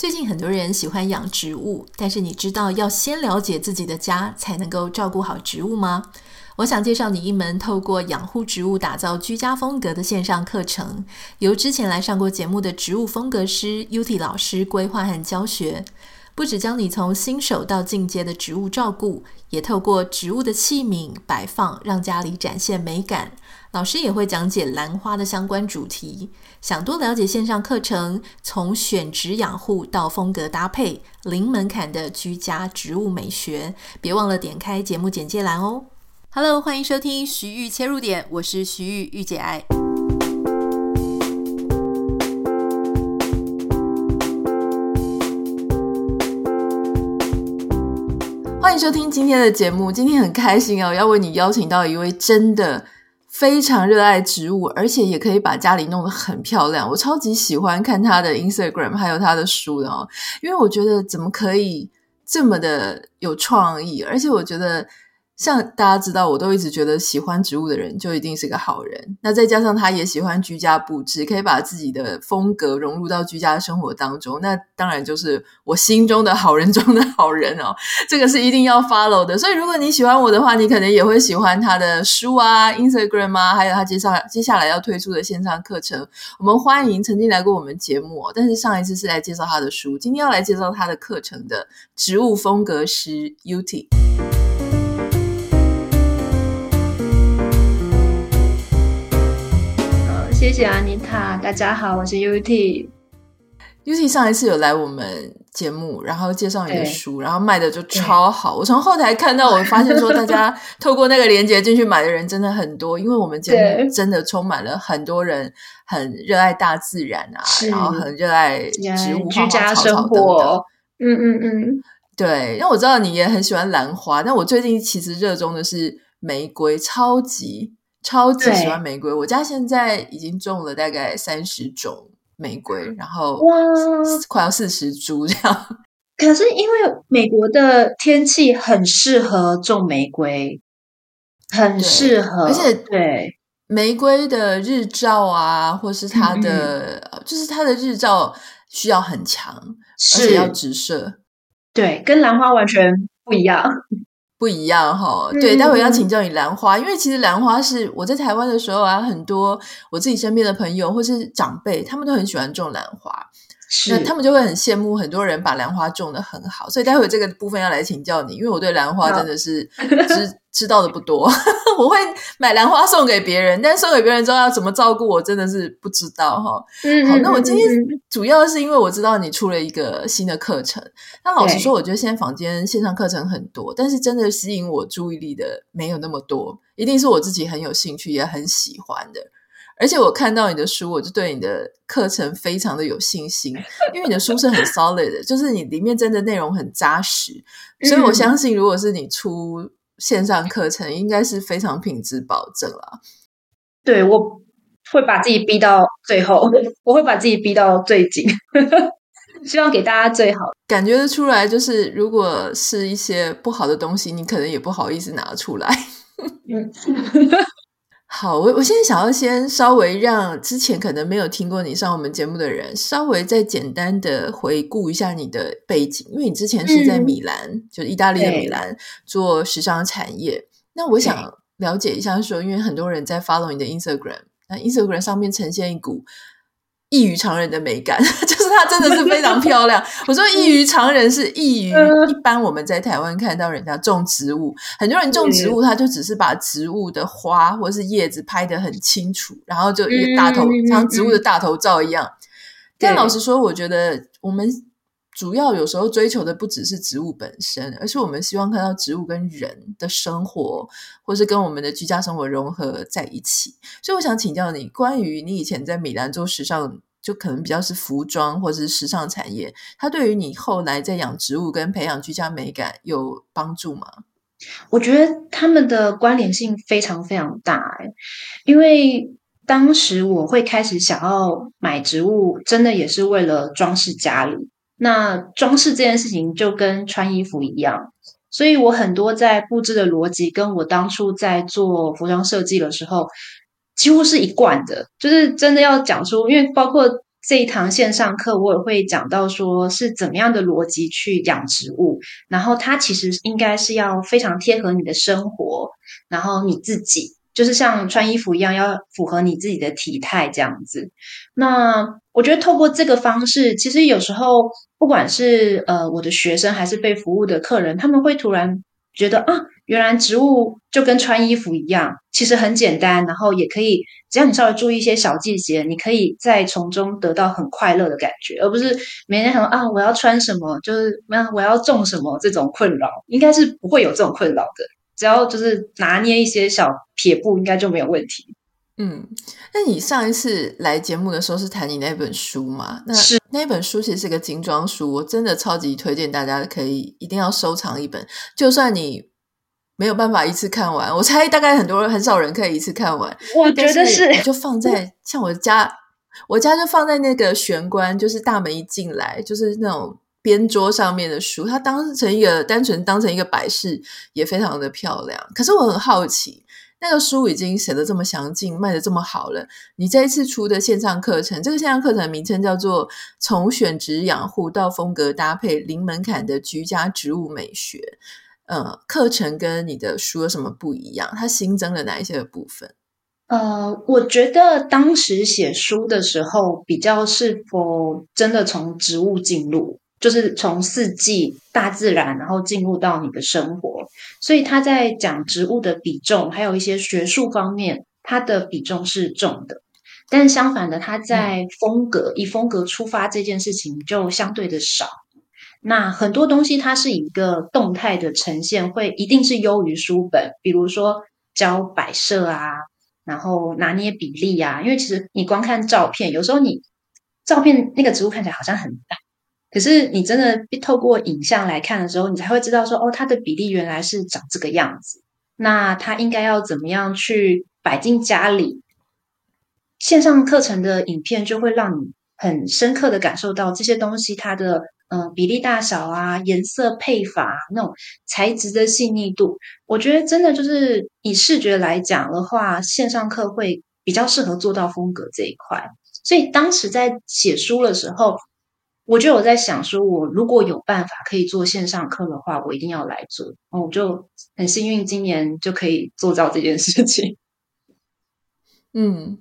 最近很多人喜欢养植物，但是你知道要先了解自己的家，才能够照顾好植物吗？我想介绍你一门透过养护植物打造居家风格的线上课程，由之前来上过节目的植物风格师 U T 老师规划和教学。不只教你从新手到进阶的植物照顾，也透过植物的器皿摆放，让家里展现美感。老师也会讲解兰花的相关主题。想多了解线上课程，从选植养护到风格搭配，零门槛的居家植物美学，别忘了点开节目简介栏哦。Hello，欢迎收听徐玉切入点，我是徐玉玉姐爱。欢迎收听今天的节目。今天很开心哦，要为你邀请到一位真的非常热爱植物，而且也可以把家里弄得很漂亮。我超级喜欢看他的 Instagram，还有他的书的哦，因为我觉得怎么可以这么的有创意，而且我觉得。像大家知道，我都一直觉得喜欢植物的人就一定是个好人。那再加上他也喜欢居家布置，可以把自己的风格融入到居家生活当中，那当然就是我心中的好人中的好人哦。这个是一定要 follow 的。所以如果你喜欢我的话，你可能也会喜欢他的书啊、Instagram 啊，还有他接下来接下来要推出的线上课程。我们欢迎曾经来过我们节目，但是上一次是来介绍他的书，今天要来介绍他的课程的植物风格师 Uti。谢谢安妮塔，大家好，我是 Uti。Uti 上一次有来我们节目，然后介绍你的书，然后卖的就超好。我从后台看到，我发现说大家 透过那个链接进去买的人真的很多，因为我们节目真的充满了很多人很热爱大自然啊，然后很热爱植物、居家生活。嗯嗯嗯，对。因为我知道你也很喜欢兰花，但我最近其实热衷的是玫瑰，超级。超级喜欢玫瑰，我家现在已经种了大概三十种玫瑰，然后哇，快要四十株这样。可是因为美国的天气很适合种玫瑰，很适合，而且对。玫瑰的日照啊，或是它的，嗯、就是它的日照需要很强，是而且要直射，对，跟兰花完全不一样。不一样哈，对，待会要请教你兰花，嗯、因为其实兰花是我在台湾的时候啊，很多我自己身边的朋友或是长辈，他们都很喜欢种兰花。是那他们就会很羡慕很多人把兰花种的很好，所以待会这个部分要来请教你，因为我对兰花真的是知 知道的不多。我会买兰花送给别人，但送给别人之后要怎么照顾，我真的是不知道哈。嗯，好，那我今天主要是因为我知道你出了一个新的课程。那老实说，我觉得现在房间线上课程很多，但是真的吸引我注意力的没有那么多，一定是我自己很有兴趣也很喜欢的。而且我看到你的书，我就对你的课程非常的有信心，因为你的书是很 solid 的，就是你里面真的内容很扎实，所以我相信，如果是你出线上课程，应该是非常品质保证啦。对，我会把自己逼到最后，我会把自己逼到最紧，希望给大家最好。感觉得出来，就是如果是一些不好的东西，你可能也不好意思拿出来。嗯。好，我我现在想要先稍微让之前可能没有听过你上我们节目的人，稍微再简单的回顾一下你的背景，因为你之前是在米兰，嗯、就是意大利的米兰做时尚产业。那我想了解一下说，说因为很多人在 follow 你的 Instagram，那 Instagram 上面呈现一股。异于常人的美感，就是它真的是非常漂亮。我说异于常人是异于一般我们在台湾看到人家种植物，很多人种植物，他就只是把植物的花或是叶子拍得很清楚，然后就一个大头像植物的大头照一样。但老实说，我觉得我们主要有时候追求的不只是植物本身，而是我们希望看到植物跟人的生活，或是跟我们的居家生活融合在一起。所以我想请教你，关于你以前在米兰做时尚。就可能比较是服装或是时尚产业，它对于你后来在养植物跟培养居家美感有帮助吗？我觉得他们的关联性非常非常大欸，因为当时我会开始想要买植物，真的也是为了装饰家里。那装饰这件事情就跟穿衣服一样，所以我很多在布置的逻辑，跟我当初在做服装设计的时候。几乎是一贯的，就是真的要讲出，因为包括这一堂线上课，我也会讲到说是怎么样的逻辑去养植物，然后它其实应该是要非常贴合你的生活，然后你自己就是像穿衣服一样，要符合你自己的体态这样子。那我觉得透过这个方式，其实有时候不管是呃我的学生还是被服务的客人，他们会突然觉得啊。原来植物就跟穿衣服一样，其实很简单，然后也可以，只要你稍微注意一些小细节，你可以在从中得到很快乐的感觉，而不是每天想啊，我要穿什么，就是那我要种什么这种困扰，应该是不会有这种困扰的。只要就是拿捏一些小撇步，应该就没有问题。嗯，那你上一次来节目的时候是谈你那本书吗？那是那本书其实是个精装书，我真的超级推荐大家可以一定要收藏一本，就算你。没有办法一次看完，我猜大概很多人很少人可以一次看完。我觉得是，我就放在 像我家，我家就放在那个玄关，就是大门一进来就是那种边桌上面的书，它当成一个单纯当成一个摆饰，也非常的漂亮。可是我很好奇，那个书已经写得这么详尽，卖得这么好了，你这一次出的线上课程，这个线上课程的名称叫做《从选植养护到风格搭配零门槛的居家植物美学》。呃，课程跟你的书有什么不一样？它新增了哪一些的部分？呃，我觉得当时写书的时候，比较是否真的从植物进入，就是从四季、大自然，然后进入到你的生活。所以他在讲植物的比重，还有一些学术方面，它的比重是重的。但相反的，他在风格，以风格出发这件事情就相对的少。那很多东西它是一个动态的呈现，会一定是优于书本。比如说教摆设啊，然后拿捏比例啊。因为其实你光看照片，有时候你照片那个植物看起来好像很大，可是你真的透过影像来看的时候，你才会知道说，哦，它的比例原来是长这个样子。那它应该要怎么样去摆进家里？线上课程的影片就会让你很深刻的感受到这些东西它的。嗯，比例大小啊，颜色配法，那种材质的细腻度，我觉得真的就是以视觉来讲的话，线上课会比较适合做到风格这一块。所以当时在写书的时候，我就有在想说，我如果有办法可以做线上课的话，我一定要来做。我就很幸运，今年就可以做到这件事情。嗯。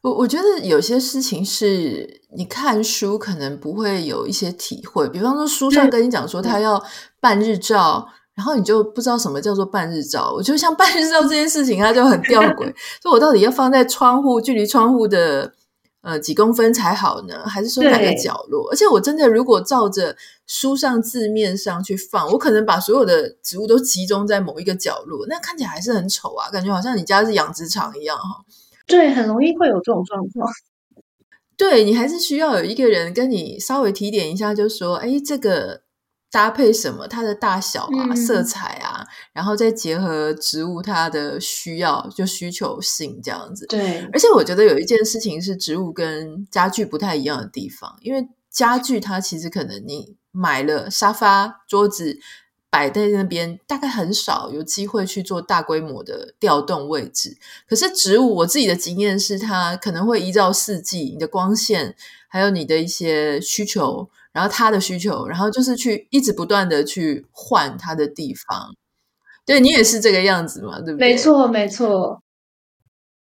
我我觉得有些事情是你看书可能不会有一些体会，比方说书上跟你讲说他要半日照，然后你就不知道什么叫做半日照。我觉得像半日照这件事情，它就很吊诡，所以我到底要放在窗户距离窗户的呃几公分才好呢，还是说哪个角落？而且我真的如果照着书上字面上去放，我可能把所有的植物都集中在某一个角落，那看起来还是很丑啊，感觉好像你家是养殖场一样哈。对，很容易会有这种状况。对，你还是需要有一个人跟你稍微提点一下，就说：“哎，这个搭配什么？它的大小啊、嗯、色彩啊，然后再结合植物它的需要，就需求性这样子。”对。而且我觉得有一件事情是植物跟家具不太一样的地方，因为家具它其实可能你买了沙发、桌子。摆在那边，大概很少有机会去做大规模的调动位置。可是植物，我自己的经验是，它可能会依照四季、你的光线，还有你的一些需求，然后他的需求，然后就是去一直不断的去换他的地方。对，你也是这个样子嘛？对不对？没错，没错。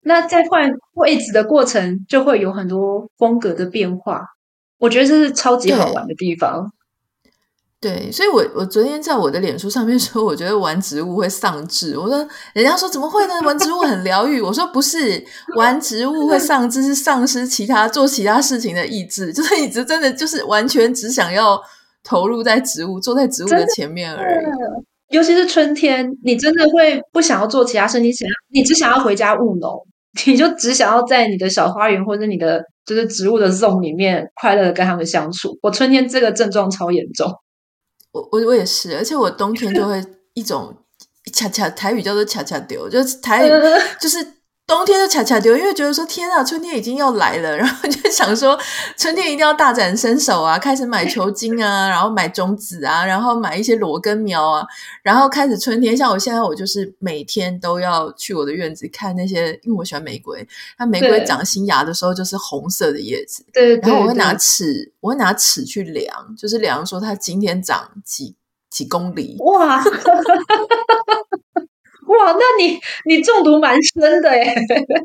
那在换位置的过程，就会有很多风格的变化。我觉得这是超级好玩的地方。对，所以我我昨天在我的脸书上面说，我觉得玩植物会丧志。我说，人家说怎么会呢？玩植物很疗愈。我说不是，玩植物会丧志，是丧失其他做其他事情的意志。就是你只真的就是完全只想要投入在植物，坐在植物的前面而已。尤其是春天，你真的会不想要做其他事，你想要，你只想要回家务农，你就只想要在你的小花园或者你的就是植物的 zone 里面快乐的跟他们相处。我春天这个症状超严重。我我我也是，而且我冬天就会一种恰恰台语叫做恰恰丢，就是台语 就是冬天就恰恰丢，因为觉得说天啊，春天已经要来了，然后就想说春天一定要大展身手啊，开始买球茎啊，然后买种子啊，然后买一些裸根苗啊，然后开始春天。像我现在，我就是每天都要去我的院子看那些，因为我喜欢玫瑰，它玫瑰长新芽的时候就是红色的叶子，对，对，对，然后我会拿尺，我会拿尺去量，就是量说它今天长几几公里，哇。哇，那你你中毒蛮深的耶！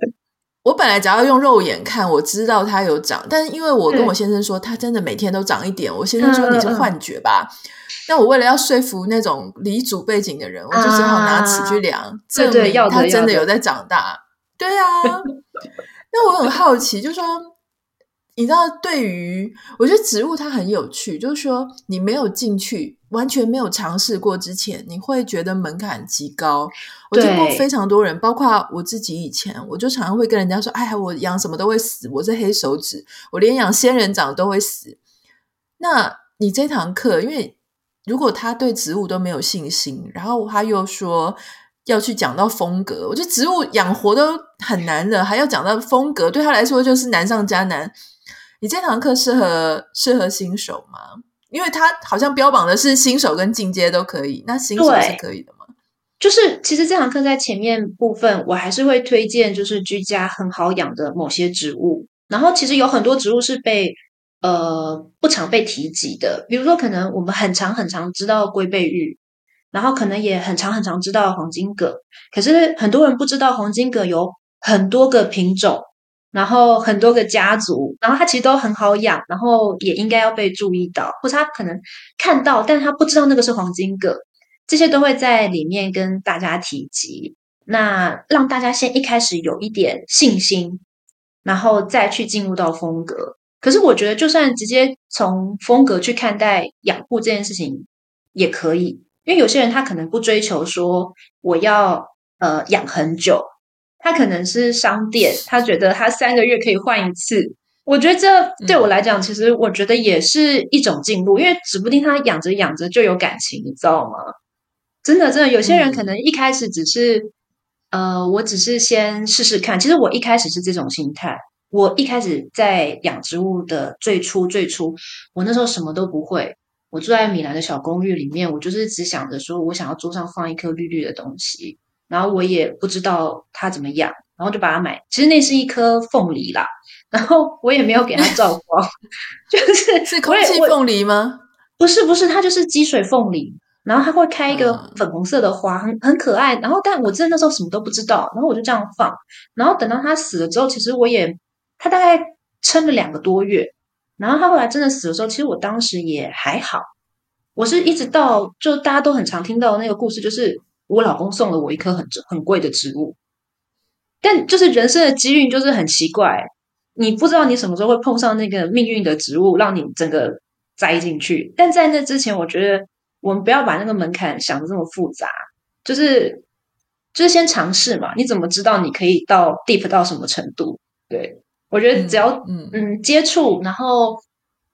我本来只要用肉眼看，我知道它有长，但是因为我跟我先生说，它真的每天都长一点。我先生说你是幻觉吧？那、嗯、我为了要说服那种离组背景的人，我就只好拿尺去量，啊、证明它真的有在长大。对呀、啊，那我很好奇，就是说。你知道，对于我觉得植物它很有趣，就是说你没有进去，完全没有尝试过之前，你会觉得门槛极高。我听过非常多人，包括我自己以前，我就常常会跟人家说：“哎呀，我养什么都会死，我是黑手指，我连养仙人掌都会死。”那你这堂课，因为如果他对植物都没有信心，然后他又说要去讲到风格，我觉得植物养活都很难的，还要讲到风格，对他来说就是难上加难。你这堂课适合适合新手吗？因为他好像标榜的是新手跟进阶都可以，那新手是可以的吗？就是其实这堂课在前面部分，我还是会推荐就是居家很好养的某些植物。然后其实有很多植物是被呃不常被提及的，比如说可能我们很常很常知道龟背玉，然后可能也很常很常知道黄金葛，可是很多人不知道黄金葛有很多个品种。然后很多个家族，然后它其实都很好养，然后也应该要被注意到，或者他可能看到，但他不知道那个是黄金葛，这些都会在里面跟大家提及，那让大家先一开始有一点信心，然后再去进入到风格。可是我觉得，就算直接从风格去看待养护这件事情也可以，因为有些人他可能不追求说我要呃养很久。他可能是商店，他觉得他三个月可以换一次。我觉得这对我来讲，其实我觉得也是一种进步，因为指不定他养着养着就有感情，你知道吗？真的，真的，有些人可能一开始只是，呃，我只是先试试看。其实我一开始是这种心态，我一开始在养植物的最初最初，我那时候什么都不会，我住在米兰的小公寓里面，我就是只想着说我想要桌上放一颗绿绿的东西。然后我也不知道它怎么养，然后就把它买。其实那是一颗凤梨啦，然后我也没有给它照 光，就是是空气凤梨吗？不是，不是，它就是积水凤梨。然后它会开一个粉红色的花，很很可爱。然后但我真的那时候什么都不知道，然后我就这样放。然后等到它死了之后，其实我也它大概撑了两个多月。然后它后来真的死的时候，其实我当时也还好。我是一直到就大家都很常听到的那个故事，就是。我老公送了我一颗很很贵的植物，但就是人生的机遇就是很奇怪，你不知道你什么时候会碰上那个命运的植物，让你整个栽进去。但在那之前，我觉得我们不要把那个门槛想的这么复杂，就是就是先尝试嘛。你怎么知道你可以到 deep 到什么程度？对，我觉得只要嗯，嗯接触，然后。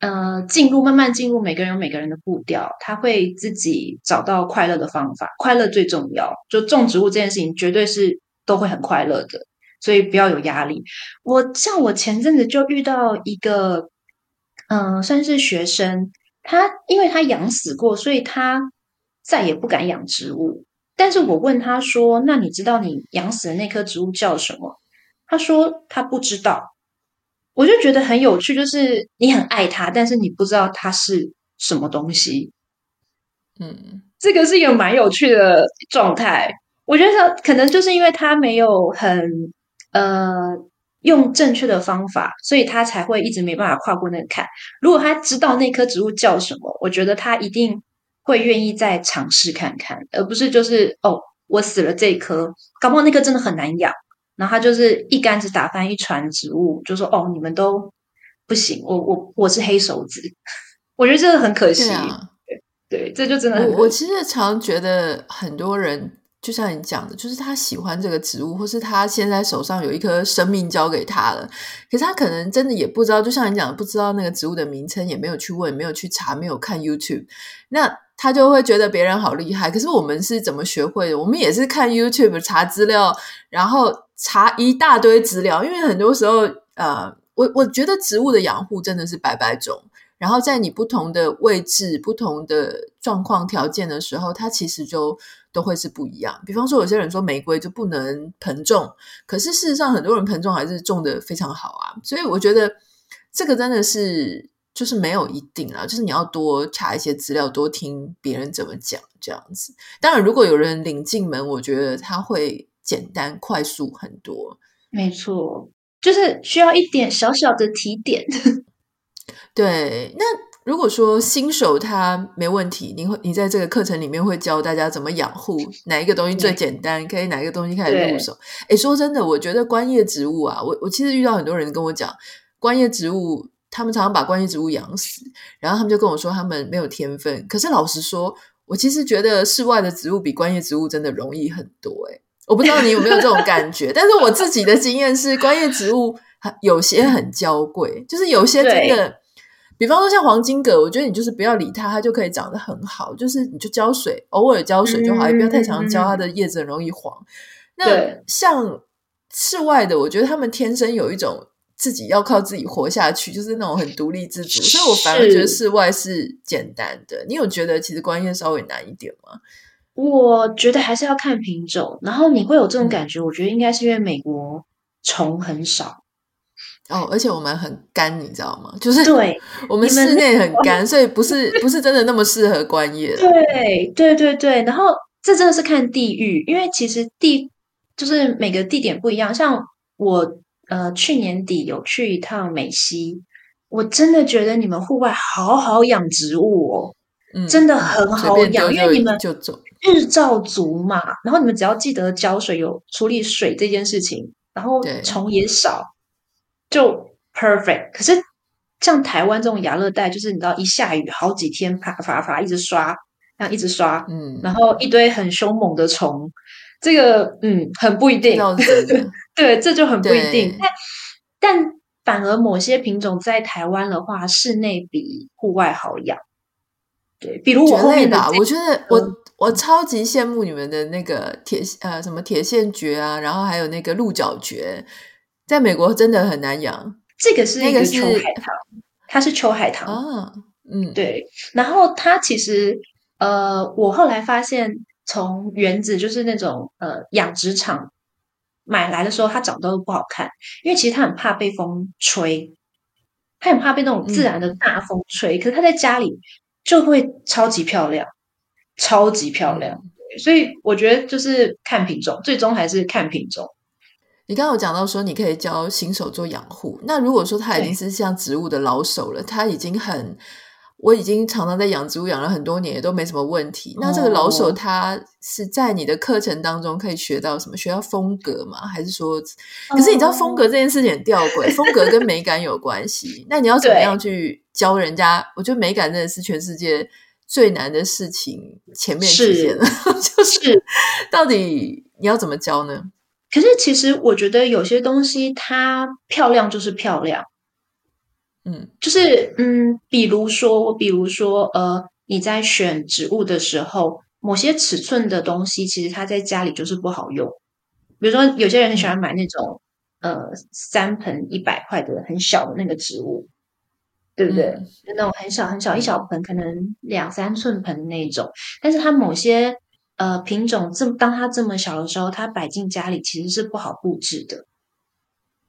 呃，进入慢慢进入，每个人有每个人的步调，他会自己找到快乐的方法。快乐最重要，就种植物这件事情，绝对是都会很快乐的，所以不要有压力。我像我前阵子就遇到一个，嗯、算是学生，他因为他养死过，所以他再也不敢养植物。但是我问他说：“那你知道你养死的那棵植物叫什么？”他说他不知道。我就觉得很有趣，就是你很爱它，但是你不知道它是什么东西。嗯，这个是一个蛮有趣的状态。我觉得可能就是因为他没有很呃用正确的方法，所以他才会一直没办法跨过那个坎。如果他知道那棵植物叫什么，我觉得他一定会愿意再尝试看看，而不是就是哦，我死了这一棵，搞不好那棵真的很难养。然后他就是一竿子打翻一船植物，就说：“哦，你们都不行，我我我是黑手指。”我觉得这个很可惜。对啊，对，对，这就真的很可惜。我，我其实常觉得很多人，就像你讲的，就是他喜欢这个植物，或是他现在手上有一颗生命交给他了，可是他可能真的也不知道，就像你讲的，不知道那个植物的名称，也没有去问，没有去查，没有看 YouTube，那他就会觉得别人好厉害。可是我们是怎么学会的？我们也是看 YouTube 查资料，然后。查一大堆资料，因为很多时候，呃，我我觉得植物的养护真的是百百种，然后在你不同的位置、不同的状况条件的时候，它其实就都会是不一样。比方说，有些人说玫瑰就不能盆种，可是事实上，很多人盆种还是种的非常好啊。所以我觉得这个真的是。就是没有一定啊，就是你要多查一些资料，多听别人怎么讲，这样子。当然，如果有人领进门，我觉得他会简单快速很多。没错，就是需要一点小小的提点。对，那如果说新手他没问题，你会你在这个课程里面会教大家怎么养护，哪一个东西最简单，可以哪一个东西开始入手？诶，说真的，我觉得观叶植物啊，我我其实遇到很多人跟我讲观叶植物。他们常常把观叶植物养死，然后他们就跟我说他们没有天分。可是老实说，我其实觉得室外的植物比观叶植物真的容易很多。诶，我不知道你有没有这种感觉，但是我自己的经验是，观叶植物有些很娇贵，就是有些真的，比方说像黄金葛，我觉得你就是不要理它，它就可以长得很好。就是你就浇水，偶尔浇水就好，也不要太常浇，它的叶子很容易黄。那像室外的，我觉得他们天生有一种。自己要靠自己活下去，就是那种很独立自主，所以我反而觉得室外是简单的。你有觉得其实观叶稍微难一点吗？我觉得还是要看品种，然后你会有这种感觉。嗯、我觉得应该是因为美国虫很少哦，而且我们很干，你知道吗？就是对，我们室内很干，所以不是 不是真的那么适合观叶。对对对对，然后这真的是看地域，因为其实地就是每个地点不一样，像我。呃，去年底有去一趟美西，我真的觉得你们户外好好养植物哦，嗯，真的很好养，因为你们日照足嘛，然后你们只要记得浇水，有处理水这件事情，然后虫也少，就 perfect。可是像台湾这种亚热带，就是你知道一下雨好几天，啪啪啪一直刷，这样一直刷，嗯，然后一堆很凶猛的虫。这个嗯，很不一定，对，这就很不一定。但但反而某些品种在台湾的话，室内比户外好养。对，比如我后面的吧，我觉得我、嗯、我超级羡慕你们的那个铁呃什么铁线蕨啊，然后还有那个鹿角蕨，在美国真的很难养。这个是一个秋海棠，它是秋海棠啊，嗯，对。然后它其实呃，我后来发现。从园子就是那种呃养殖场买来的时候，它长得都不好看，因为其实它很怕被风吹，它很怕被那种自然的大风吹。嗯、可是它在家里就会超级漂亮，超级漂亮。所以我觉得就是看品种，最终还是看品种。你刚刚有讲到说你可以教新手做养护，那如果说他已经是像植物的老手了，他已经很。我已经常常在养植物养了很多年，也都没什么问题。那这个老手他是在你的课程当中可以学到什么？学到风格吗？还是说？可是你知道风格这件事情很吊诡，风格跟美感有关系。那你要怎么样去教人家？我觉得美感真的是全世界最难的事情。前面出现了，就是 到底你要怎么教呢？可是其实我觉得有些东西它漂亮就是漂亮。嗯，就是嗯，比如说我，比如说，呃，你在选植物的时候，某些尺寸的东西，其实它在家里就是不好用。比如说，有些人很喜欢买那种呃三盆一百块的很小的那个植物，对不对？嗯、就那种很小很小一小盆，可能两三寸盆的那种。但是它某些呃品种，这么当它这么小的时候，它摆进家里其实是不好布置的。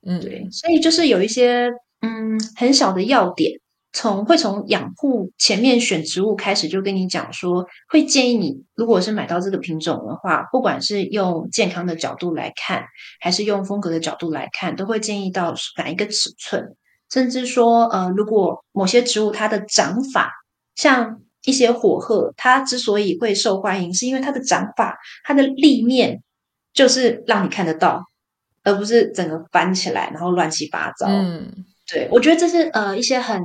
嗯，对，所以就是有一些。嗯，很小的要点，从会从养护前面选植物开始就跟你讲说，会建议你，如果是买到这个品种的话，不管是用健康的角度来看，还是用风格的角度来看，都会建议到哪一个尺寸，甚至说，呃，如果某些植物它的长法，像一些火鹤，它之所以会受欢迎，是因为它的长法，它的立面就是让你看得到，而不是整个翻起来，然后乱七八糟。嗯。对，我觉得这是呃一些很，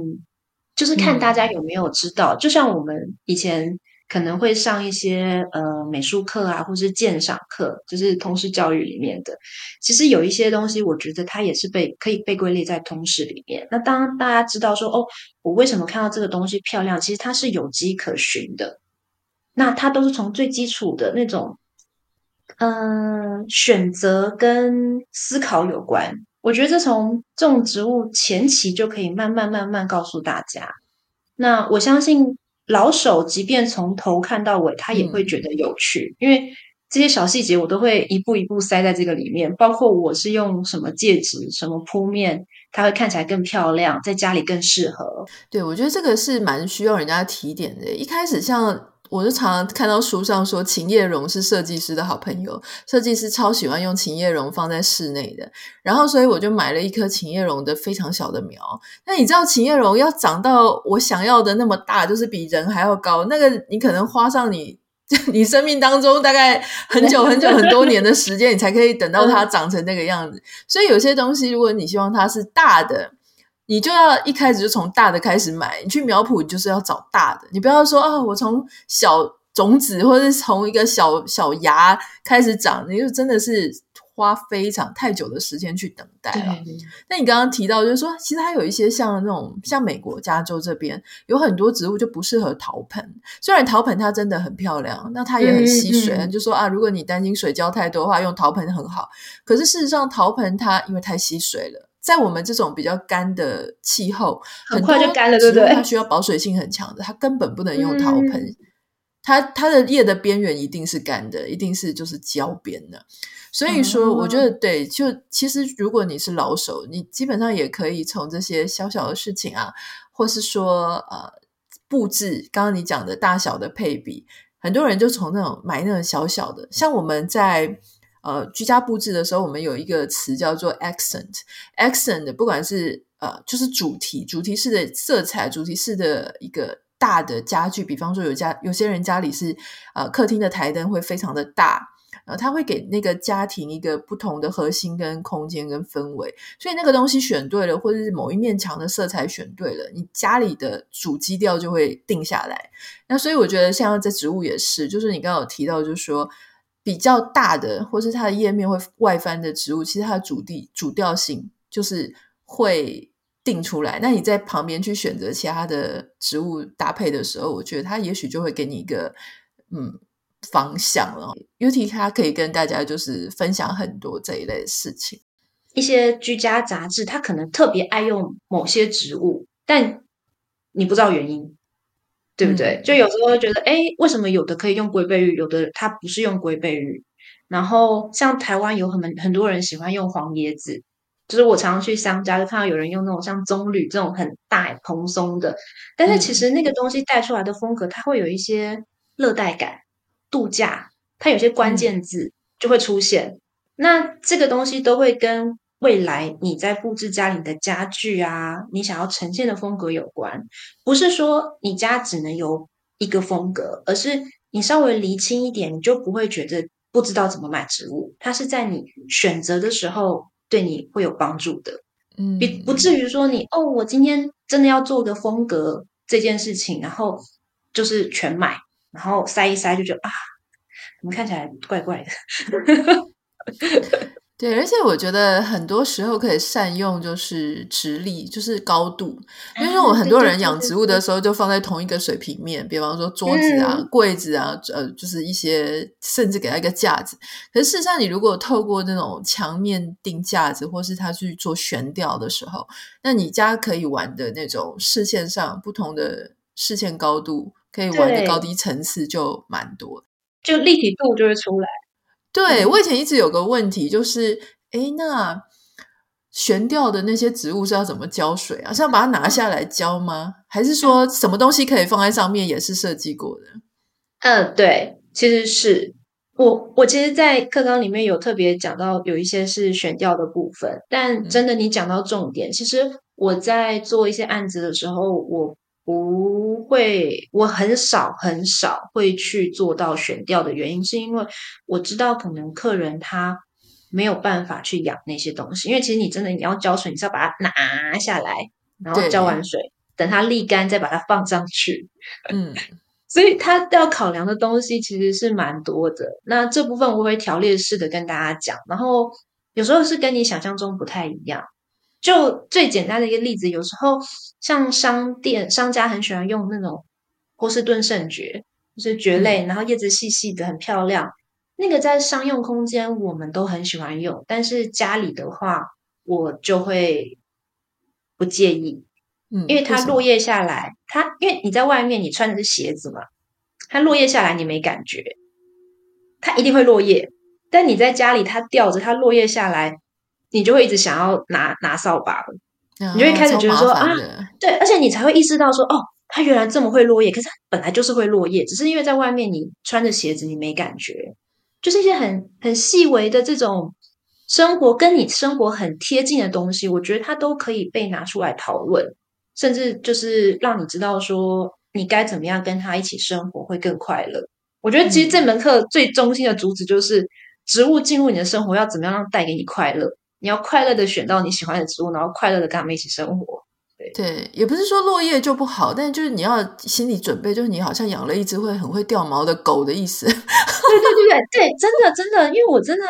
就是看大家有没有知道，嗯、就像我们以前可能会上一些呃美术课啊，或是鉴赏课，就是通识教育里面的。其实有一些东西，我觉得它也是被可以被归类在通识里面。那当大家知道说，哦，我为什么看到这个东西漂亮？其实它是有迹可循的。那它都是从最基础的那种嗯，选择跟思考有关。我觉得这从种植物前期就可以慢慢慢慢告诉大家。那我相信老手即便从头看到尾，他也会觉得有趣，嗯、因为这些小细节我都会一步一步塞在这个里面。包括我是用什么介质、什么铺面，它会看起来更漂亮，在家里更适合。对，我觉得这个是蛮需要人家提点的。一开始像。我就常常看到书上说，琴叶榕是设计师的好朋友，设计师超喜欢用琴叶榕放在室内的。然后，所以我就买了一棵琴叶榕的非常小的苗。那你知道，琴叶榕要长到我想要的那么大，就是比人还要高，那个你可能花上你 你生命当中大概很久很久很多年的时间，你才可以等到它长成那个样子。所以有些东西，如果你希望它是大的。你就要一开始就从大的开始买，你去苗圃，你就是要找大的，你不要说啊、哦，我从小种子或者是从一个小小芽开始长，你就真的是花非常太久的时间去等待了。那你刚刚提到就是说，其实还有一些像那种像美国加州这边有很多植物就不适合陶盆，虽然陶盆它真的很漂亮，那它也很吸水，嗯嗯、就说啊，如果你担心水浇太多的话，用陶盆很好。可是事实上，陶盆它因为太吸水了。在我们这种比较干的气候，很快就干了，对不对？它需要保水性很强的，它根本不能用陶盆。嗯、它它的叶的边缘一定是干的，一定是就是焦边的。所以说，我觉得对，就其实如果你是老手，你基本上也可以从这些小小的事情啊，或是说呃布置，刚刚你讲的大小的配比，很多人就从那种买那种小小的，像我们在。呃，居家布置的时候，我们有一个词叫做 accent，accent 不管是呃，就是主题，主题式的色彩，主题式的一个大的家具，比方说有家有些人家里是呃客厅的台灯会非常的大，呃，它会给那个家庭一个不同的核心跟空间跟氛围，所以那个东西选对了，或者是某一面墙的色彩选对了，你家里的主基调就会定下来。那所以我觉得像这植物也是，就是你刚刚有提到，就是说。比较大的，或是它的叶面会外翻的植物，其实它的主地主调性就是会定出来。那你在旁边去选择其他的植物搭配的时候，我觉得它也许就会给你一个嗯方向了。UT 它可以跟大家就是分享很多这一类事情。一些居家杂志，它可能特别爱用某些植物，但你不知道原因。对不对？就有时候会觉得，哎，为什么有的可以用龟背芋，有的它不是用龟背芋？然后像台湾有很很多人喜欢用黄椰子，就是我常常去商家就看到有人用那种像棕榈这种很大蓬松的，但是其实那个东西带出来的风格，它会有一些热带感、度假，它有些关键字就会出现。嗯、那这个东西都会跟。未来你在布置家里的家具啊，你想要呈现的风格有关，不是说你家只能有一个风格，而是你稍微厘清一点，你就不会觉得不知道怎么买植物。它是在你选择的时候对你会有帮助的，嗯，不至于说你哦，我今天真的要做个风格这件事情，然后就是全买，然后塞一塞就觉得啊，怎么看起来怪怪的。对，而且我觉得很多时候可以善用，就是直立，就是高度。因为我很多人养植物的时候，就放在同一个水平面，比方说桌子啊、柜子啊，呃，就是一些，甚至给它一个架子。可是事实上，你如果透过那种墙面定架子，或是它去做悬吊的时候，那你家可以玩的那种视线上不同的视线高度，可以玩的高低层次就蛮多，就立体度就会出来。对，我以前一直有个问题，就是，诶，那悬吊的那些植物是要怎么浇水啊？是要把它拿下来浇吗？还是说什么东西可以放在上面也是设计过的？嗯，对，其实是我我其实，在课纲里面有特别讲到，有一些是悬吊的部分，但真的你讲到重点，其实我在做一些案子的时候，我。不会，我很少很少会去做到选调的原因，是因为我知道可能客人他没有办法去养那些东西，因为其实你真的你要浇水，你是要把它拿下来，然后浇完水，等它沥干再把它放上去。嗯，所以他要考量的东西其实是蛮多的。那这部分我会条列式的跟大家讲，然后有时候是跟你想象中不太一样。就最简单的一个例子，有时候像商店商家很喜欢用那种波士顿圣蕨，就是蕨类，然后叶子细细的，很漂亮。那个在商用空间我们都很喜欢用，但是家里的话，我就会不介意，嗯，因为它落叶下来，它因为你在外面你穿的是鞋子嘛，它落叶下来你没感觉，它一定会落叶，但你在家里它吊着，它落叶下来，你就会一直想要拿拿扫把，嗯，你就会开始觉得说啊，对，而且你才会意识到说哦。它原来这么会落叶，可是它本来就是会落叶，只是因为在外面你穿着鞋子你没感觉，就是一些很很细微的这种生活跟你生活很贴近的东西，我觉得它都可以被拿出来讨论，甚至就是让你知道说你该怎么样跟他一起生活会更快乐。我觉得其实这门课最中心的主旨就是植物进入你的生活要怎么样让带给你快乐，你要快乐的选到你喜欢的植物，然后快乐的跟他们一起生活。对，也不是说落叶就不好，但是就是你要心理准备，就是你好像养了一只会很会掉毛的狗的意思。对对对对对，真的真的，因为我真的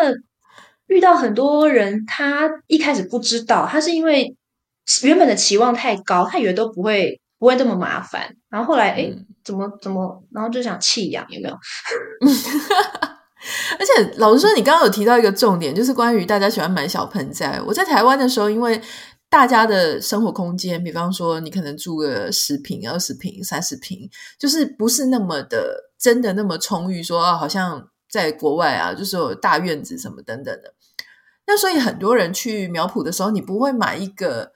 遇到很多人，他一开始不知道，他是因为原本的期望太高，他以为都不会不会这么麻烦，然后后来哎，怎么怎么，然后就想弃养，有没有？而且老实说，你刚刚有提到一个重点，就是关于大家喜欢买小盆栽。我在台湾的时候，因为大家的生活空间，比方说你可能住个十平、二十平、三十平，就是不是那么的真的那么充裕说，说啊，好像在国外啊，就是有大院子什么等等的。那所以很多人去苗圃的时候，你不会买一个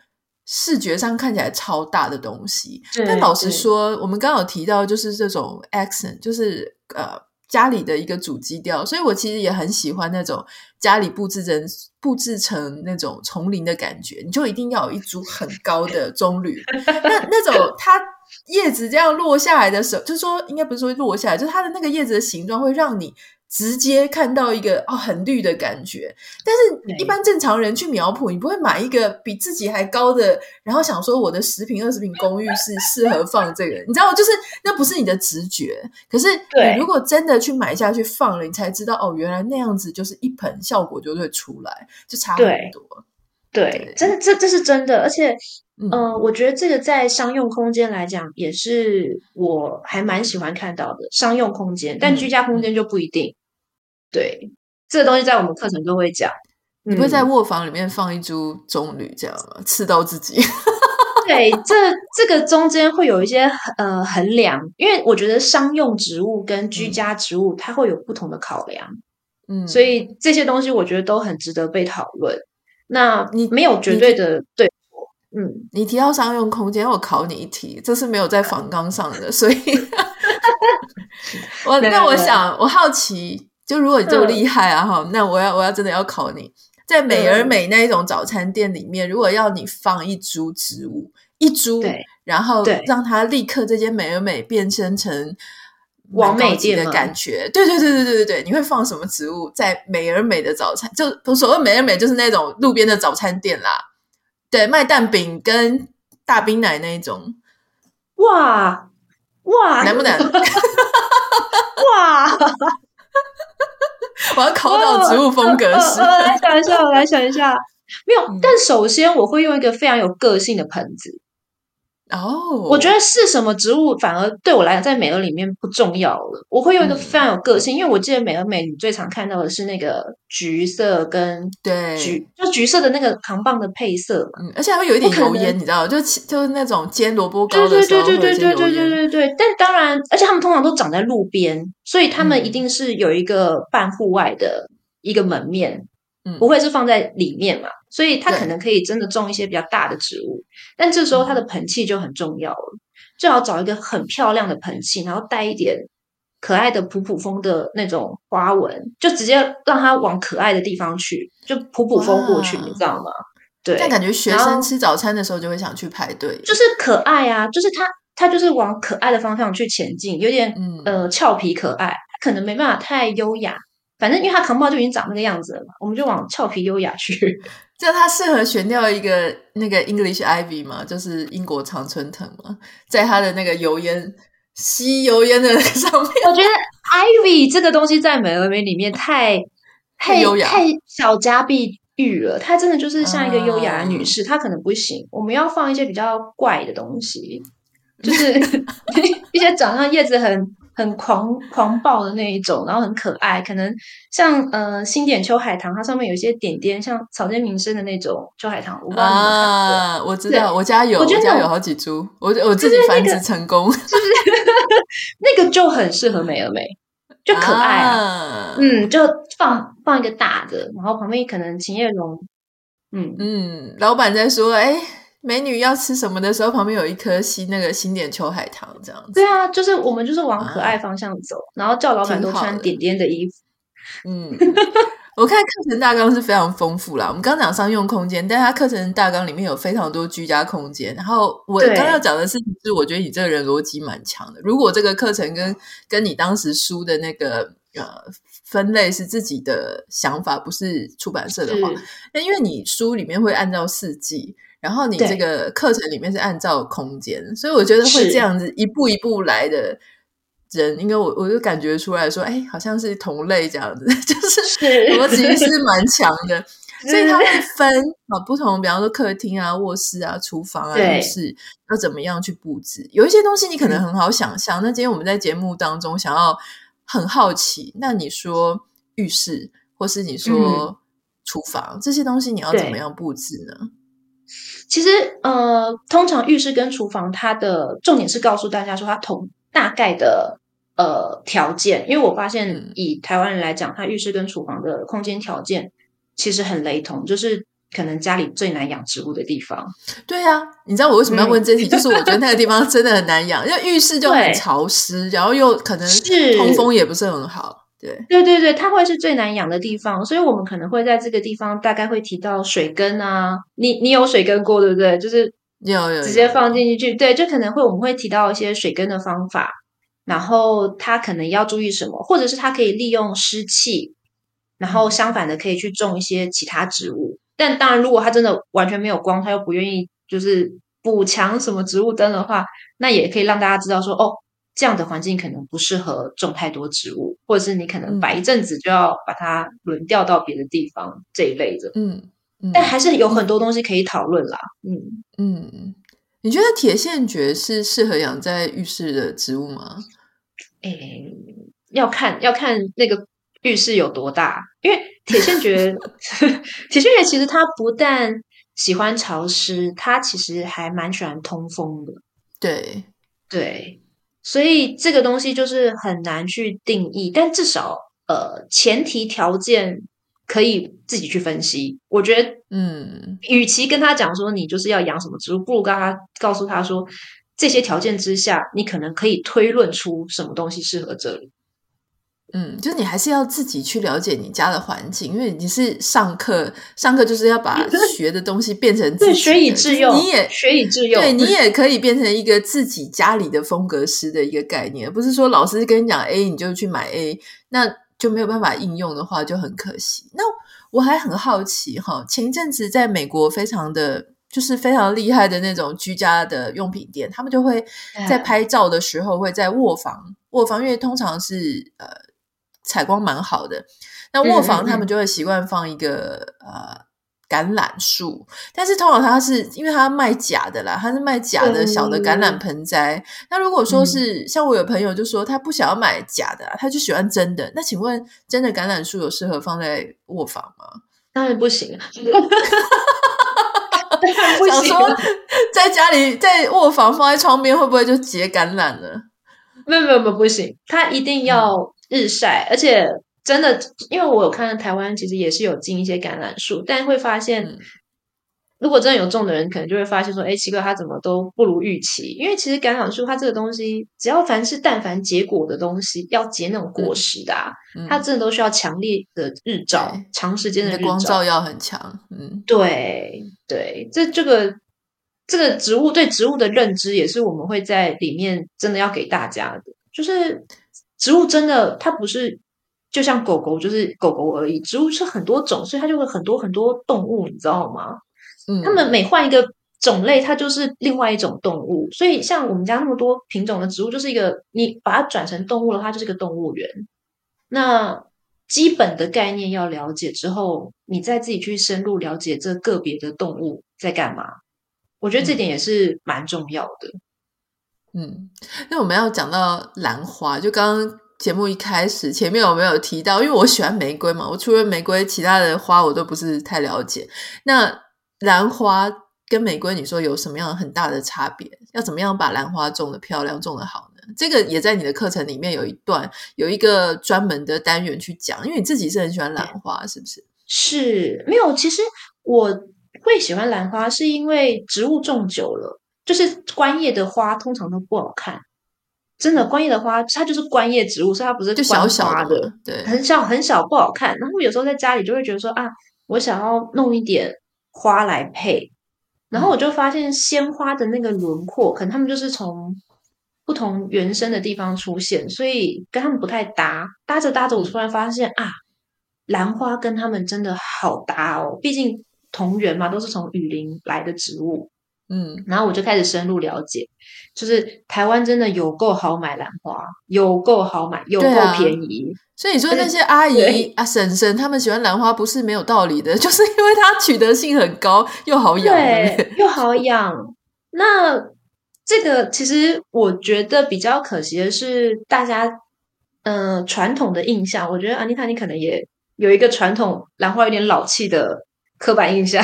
视觉上看起来超大的东西。但老实说，我们刚刚有提到，就是这种 accent，就是呃。家里的一个主基调，所以我其实也很喜欢那种家里布置成布置成那种丛林的感觉。你就一定要有一株很高的棕榈，那那种它叶子这样落下来的时候，就是说应该不是说落下来，就是它的那个叶子的形状会让你。直接看到一个哦很绿的感觉，但是一般正常人去苗圃，你不会买一个比自己还高的，然后想说我的十平二十平公寓是适合放这个，你知道，就是那不是你的直觉。可是你如果真的去买下去放了，你才知道哦，原来那样子就是一盆效果就会出来，就差很多。对，对真的这这是真的，而且嗯、呃，我觉得这个在商用空间来讲，也是我还蛮喜欢看到的商用空间，但居家空间就不一定。嗯对，这个东西在我们课程都会讲。你会在卧房里面放一株棕榈，这样吗？刺到自己？对，这这个中间会有一些呃衡量，因为我觉得商用植物跟居家植物它会有不同的考量。嗯，所以这些东西我觉得都很值得被讨论。那你没有绝对的对错。嗯，你提到商用空间，我考你一题，这是没有在房纲上的，所以 我那我想我好奇。就如果你这么厉害啊哈、嗯，那我要我要真的要考你，在美而美那一种早餐店里面，如果要你放一株植物，一株，然后让它立刻这间美而美变身成完美店的感觉，对对对对对对对，你会放什么植物在美而美的早餐？就所谓美而美，就是那种路边的早餐店啦，对，卖蛋饼跟大冰奶那一种，哇哇，难不难？哇！我要考到植物风格师，哦哦哦，来想一下，我来想一下，没有，嗯。但首先，我会用一个非常有个性的盆子。哦，我觉得是什么植物反而对我来讲在美而里面不重要了。我会有一个非常有个性，嗯、因为我记得美而美你最常看到的是那个橘色跟对橘，就橘色的那个扛棒的配色嘛。嗯，而且还会有一点油烟，你知道，就就是那种煎萝卜糕的时候会有些油烟。对对对对对对对对对。但当然，而且他们通常都长在路边，所以他们一定是有一个半户外的一个门面。嗯，不会是放在里面嘛？所以它可能可以真的种一些比较大的植物，但这时候它的盆器就很重要了，最好找一个很漂亮的盆器，然后带一点可爱的普普风的那种花纹，就直接让它往可爱的地方去，就普普风过去，你知道吗？对，但感觉学生吃早餐的时候就会想去排队，就是可爱啊，就是它它就是往可爱的方向去前进，有点、嗯、呃俏皮可爱，可能没办法太优雅。反正因为它扛棒就已经长那个样子了嘛，我们就往俏皮优雅去。就它适合选掉一个那个 English Ivy 嘛，就是英国常春藤嘛，在它的那个油烟吸油烟的那个上面。我觉得 Ivy 这个东西在美而美里面太 太优雅，太小家碧玉了。它真的就是像一个优雅的女士，她、嗯、可能不行。我们要放一些比较怪的东西，就是 一些长上叶子很。很狂狂暴的那一种，然后很可爱。可能像呃新点秋海棠，它上面有一些点点，像草间弥生的那种秋海棠。我不知道你有没有看过？啊，我知道，我家有，我，我家有好几株，我我自己繁殖成功，就是、那个、那个就很适合美而美，就可爱啊。啊嗯，就放放一个大的，然后旁边可能琴叶榕。嗯嗯，老板在说，哎。美女要吃什么的时候，旁边有一颗新那个新点秋海棠，这样子。对啊，就是我们就是往可爱方向走，啊、然后叫老板都穿点点的衣服。嗯，我看课程大纲是非常丰富啦。我们刚讲商用空间，但是它课程大纲里面有非常多居家空间。然后我刚刚要讲的是，是我觉得你这个人逻辑蛮强的。如果这个课程跟跟你当时书的那个呃分类是自己的想法，不是出版社的话，那因为你书里面会按照四季。然后你这个课程里面是按照空间，所以我觉得会这样子一步一步来的人，因为我我就感觉出来说，哎，好像是同类这样子，就是逻辑是。蛮强的，所以他会分啊不同，比方说客厅啊、卧室啊、厨房啊、浴室要怎么样去布置。有一些东西你可能很好想象，嗯、那今天我们在节目当中想要很好奇，那你说浴室或是你说厨房、嗯、这些东西，你要怎么样布置呢？其实，呃，通常浴室跟厨房，它的重点是告诉大家说，它同大概的呃条件。因为我发现，以台湾人来讲，它浴室跟厨房的空间条件其实很雷同，就是可能家里最难养植物的地方。对呀、啊，你知道我为什么要问这题？嗯、就是我觉得那个地方真的很难养，因为浴室就很潮湿，然后又可能通风也不是很好。对对对对，它会是最难养的地方，所以我们可能会在这个地方大概会提到水根啊，你你有水根过对不对？就是有有直接放进去，对，就可能会我们会提到一些水根的方法，然后它可能要注意什么，或者是它可以利用湿气，然后相反的可以去种一些其他植物。但当然，如果它真的完全没有光，它又不愿意就是补强什么植物灯的话，那也可以让大家知道说哦。这样的环境可能不适合种太多植物，或者是你可能摆一阵子就要把它轮调到别的地方，嗯、这一类的。嗯，嗯，但还是有很多东西可以讨论啦。嗯嗯，你觉得铁线蕨是适合养在浴室的植物吗？诶，要看要看那个浴室有多大，因为铁线蕨，铁线蕨其实它不但喜欢潮湿，它其实还蛮喜欢通风的。对对。所以这个东西就是很难去定义，但至少呃前提条件可以自己去分析。我觉得，嗯，与其跟他讲说你就是要养什么植物，不如跟他告诉他说这些条件之下，你可能可以推论出什么东西适合这里。嗯，就是你还是要自己去了解你家的环境，因为你是上课，上课就是要把 学的东西变成自己的，学以致用。你也学以致用，对，你也可以变成一个自己家里的风格师的一个概念，不是说老师跟你讲 A 你就去买 A，那就没有办法应用的话就很可惜。那我还很好奇哈，前一阵子在美国非常的就是非常厉害的那种居家的用品店，他们就会在拍照的时候会在卧房，卧房因为通常是呃。采光蛮好的，那卧房他们就会习惯放一个、嗯、呃橄榄树，但是通常他是因为他卖假的啦，他是卖假的小的橄榄盆栽。嗯、那如果说是、嗯、像我有朋友就说他不想要买假的，他就喜欢真的。那请问真的橄榄树有适合放在卧房吗？当然不行啊！想说在家里在卧房放在窗边会不会就结橄榄了？没有没有没有不行，他一定要。嗯日晒，而且真的，因为我有看到台湾其实也是有进一些橄榄树，但会发现，嗯、如果真的有种的人，可能就会发现说，哎，奇怪，它怎么都不如预期？因为其实橄榄树它这个东西，只要凡是但凡结果的东西，要结那种果实的、啊，嗯、它真的都需要强烈的日照，对长时间的日照，光照要很强。嗯，对对，这这个这个植物对植物的认知，也是我们会在里面真的要给大家的，就是。植物真的，它不是就像狗狗，就是狗狗而已。植物是很多种，所以它就会很多很多动物，你知道吗？嗯，它们每换一个种类，它就是另外一种动物。所以像我们家那么多品种的植物，就是一个你把它转成动物的话，就是一个动物园。那基本的概念要了解之后，你再自己去深入了解这个别的动物在干嘛。我觉得这点也是蛮重要的。嗯，那我们要讲到兰花，就刚刚节目一开始前面有没有提到？因为我喜欢玫瑰嘛，我除了玫瑰，其他的花我都不是太了解。那兰花跟玫瑰，你说有什么样很大的差别？要怎么样把兰花种的漂亮、种的好呢？这个也在你的课程里面有一段，有一个专门的单元去讲。因为你自己是很喜欢兰花，是不是？是，没有。其实我会喜欢兰花，是因为植物种久了。就是观叶的花通常都不好看，真的观叶的花它就是观叶植物，所以它不是就小小的，对，很小很小不好看。然后有时候在家里就会觉得说啊，我想要弄一点花来配，然后我就发现鲜花的那个轮廓，可能他们就是从不同原生的地方出现，所以跟他们不太搭。搭着搭着，我突然发现啊，兰花跟他们真的好搭哦，毕竟同源嘛，都是从雨林来的植物。嗯，然后我就开始深入了解，就是台湾真的有够好买兰花，有够好买，有够便宜。啊、所以你说那些阿姨啊、婶婶，他们喜欢兰花不是没有道理的，就是因为它取得性很高，又好养，对，又好养。那这个其实我觉得比较可惜的是，大家嗯、呃、传统的印象，我觉得安妮塔你可能也有一个传统兰花有点老气的刻板印象。